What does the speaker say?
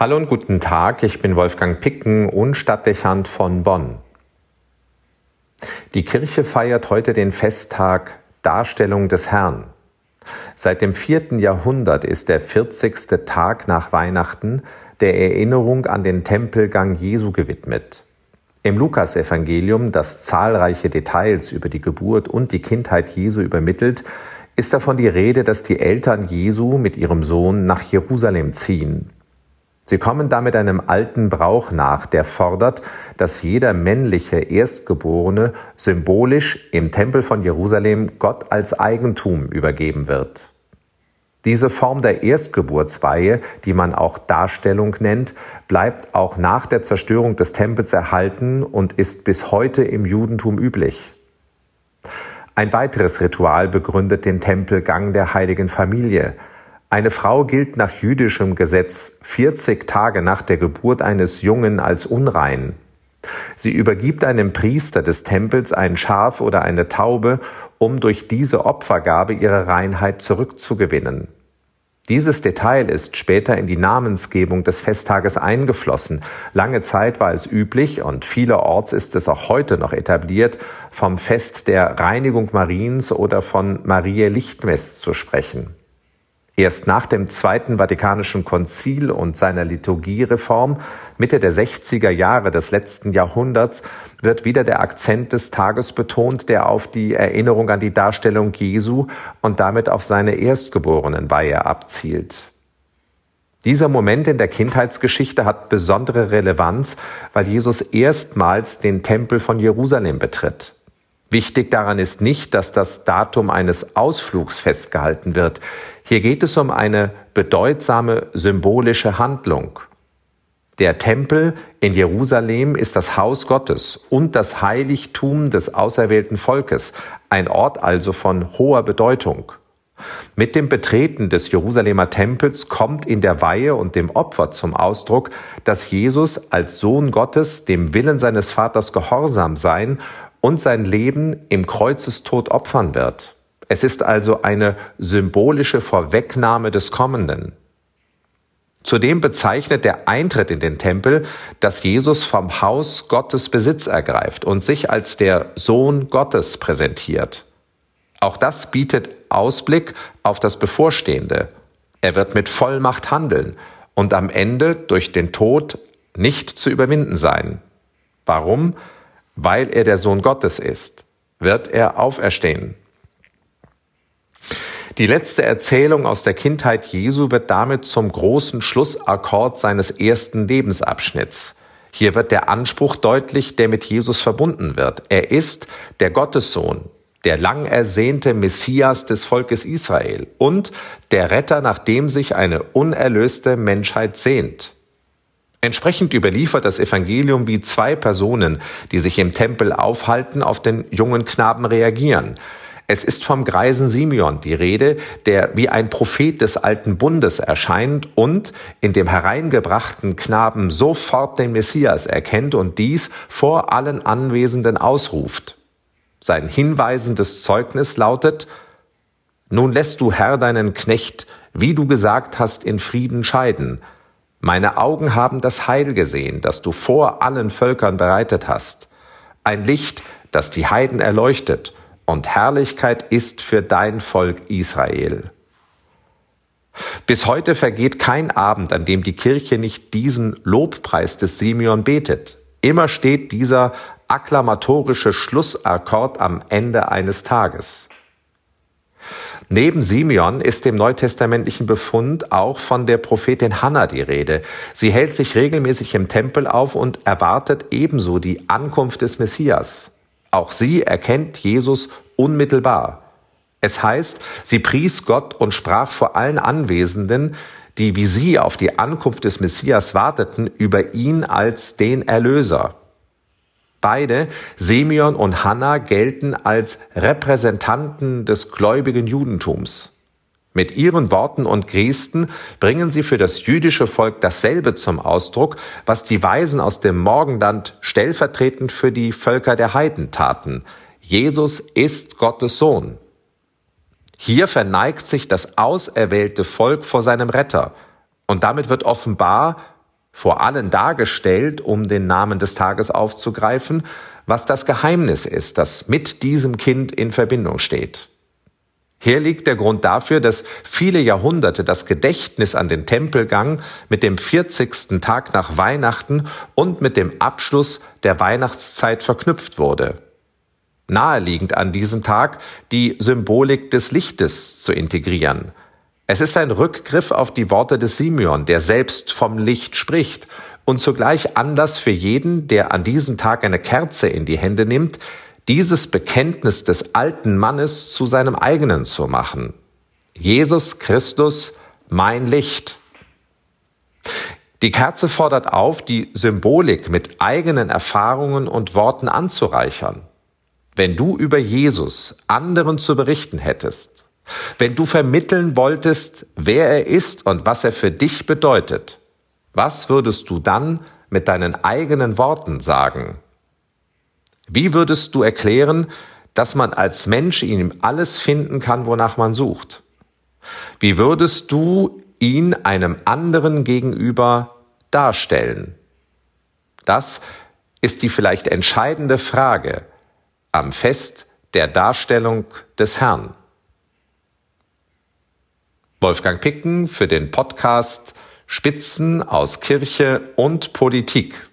Hallo und guten Tag, ich bin Wolfgang Picken und Stadtdechant von Bonn. Die Kirche feiert heute den Festtag Darstellung des Herrn. Seit dem vierten Jahrhundert ist der 40. Tag nach Weihnachten der Erinnerung an den Tempelgang Jesu gewidmet. Im Lukasevangelium, das zahlreiche Details über die Geburt und die Kindheit Jesu übermittelt, ist davon die Rede, dass die Eltern Jesu mit ihrem Sohn nach Jerusalem ziehen. Sie kommen damit einem alten Brauch nach, der fordert, dass jeder männliche Erstgeborene symbolisch im Tempel von Jerusalem Gott als Eigentum übergeben wird. Diese Form der Erstgeburtsweihe, die man auch Darstellung nennt, bleibt auch nach der Zerstörung des Tempels erhalten und ist bis heute im Judentum üblich. Ein weiteres Ritual begründet den Tempelgang der heiligen Familie. Eine Frau gilt nach jüdischem Gesetz 40 Tage nach der Geburt eines Jungen als unrein. Sie übergibt einem Priester des Tempels ein Schaf oder eine Taube, um durch diese Opfergabe ihre Reinheit zurückzugewinnen. Dieses Detail ist später in die Namensgebung des Festtages eingeflossen. Lange Zeit war es üblich und vielerorts ist es auch heute noch etabliert, vom Fest der Reinigung Mariens oder von Mariä Lichtmess zu sprechen. Erst nach dem Zweiten Vatikanischen Konzil und seiner Liturgiereform Mitte der 60er Jahre des letzten Jahrhunderts wird wieder der Akzent des Tages betont, der auf die Erinnerung an die Darstellung Jesu und damit auf seine Erstgeborenenweihe abzielt. Dieser Moment in der Kindheitsgeschichte hat besondere Relevanz, weil Jesus erstmals den Tempel von Jerusalem betritt. Wichtig daran ist nicht, dass das Datum eines Ausflugs festgehalten wird. Hier geht es um eine bedeutsame symbolische Handlung. Der Tempel in Jerusalem ist das Haus Gottes und das Heiligtum des auserwählten Volkes, ein Ort also von hoher Bedeutung. Mit dem Betreten des Jerusalemer Tempels kommt in der Weihe und dem Opfer zum Ausdruck, dass Jesus als Sohn Gottes dem Willen seines Vaters gehorsam sein und sein Leben im Kreuzestod opfern wird. Es ist also eine symbolische Vorwegnahme des Kommenden. Zudem bezeichnet der Eintritt in den Tempel, dass Jesus vom Haus Gottes Besitz ergreift und sich als der Sohn Gottes präsentiert. Auch das bietet Ausblick auf das Bevorstehende. Er wird mit Vollmacht handeln und am Ende durch den Tod nicht zu überwinden sein. Warum? weil er der Sohn Gottes ist, wird er auferstehen. Die letzte Erzählung aus der Kindheit Jesu wird damit zum großen Schlussakkord seines ersten Lebensabschnitts. Hier wird der Anspruch deutlich, der mit Jesus verbunden wird. Er ist der Gottessohn, der lang ersehnte Messias des Volkes Israel und der Retter, nach dem sich eine unerlöste Menschheit sehnt. Entsprechend überliefert das Evangelium, wie zwei Personen, die sich im Tempel aufhalten, auf den jungen Knaben reagieren. Es ist vom greisen Simeon die Rede, der wie ein Prophet des alten Bundes erscheint und in dem hereingebrachten Knaben sofort den Messias erkennt und dies vor allen Anwesenden ausruft. Sein hinweisendes Zeugnis lautet, Nun lässt du Herr deinen Knecht, wie du gesagt hast, in Frieden scheiden, meine Augen haben das Heil gesehen, das du vor allen Völkern bereitet hast. Ein Licht, das die Heiden erleuchtet, und Herrlichkeit ist für dein Volk Israel. Bis heute vergeht kein Abend, an dem die Kirche nicht diesen Lobpreis des Simeon betet. Immer steht dieser akklamatorische Schlussakkord am Ende eines Tages. Neben Simeon ist im neutestamentlichen Befund auch von der Prophetin Hannah die Rede. Sie hält sich regelmäßig im Tempel auf und erwartet ebenso die Ankunft des Messias. Auch sie erkennt Jesus unmittelbar. Es heißt, sie pries Gott und sprach vor allen Anwesenden, die wie sie auf die Ankunft des Messias warteten, über ihn als den Erlöser. Beide, Simeon und Hannah, gelten als Repräsentanten des gläubigen Judentums. Mit ihren Worten und Gesten bringen sie für das jüdische Volk dasselbe zum Ausdruck, was die Weisen aus dem Morgenland stellvertretend für die Völker der Heiden taten. Jesus ist Gottes Sohn. Hier verneigt sich das auserwählte Volk vor seinem Retter. Und damit wird offenbar, vor allen dargestellt, um den Namen des Tages aufzugreifen, was das Geheimnis ist, das mit diesem Kind in Verbindung steht. Hier liegt der Grund dafür, dass viele Jahrhunderte das Gedächtnis an den Tempelgang mit dem 40. Tag nach Weihnachten und mit dem Abschluss der Weihnachtszeit verknüpft wurde. Naheliegend an diesem Tag die Symbolik des Lichtes zu integrieren. Es ist ein Rückgriff auf die Worte des Simeon, der selbst vom Licht spricht und zugleich Anlass für jeden, der an diesem Tag eine Kerze in die Hände nimmt, dieses Bekenntnis des alten Mannes zu seinem eigenen zu machen. Jesus Christus, mein Licht. Die Kerze fordert auf, die Symbolik mit eigenen Erfahrungen und Worten anzureichern. Wenn du über Jesus anderen zu berichten hättest, wenn du vermitteln wolltest, wer er ist und was er für dich bedeutet, was würdest du dann mit deinen eigenen Worten sagen? Wie würdest du erklären, dass man als Mensch in ihm alles finden kann, wonach man sucht? Wie würdest du ihn einem anderen gegenüber darstellen? Das ist die vielleicht entscheidende Frage am Fest der Darstellung des Herrn. Wolfgang Picken für den Podcast Spitzen aus Kirche und Politik.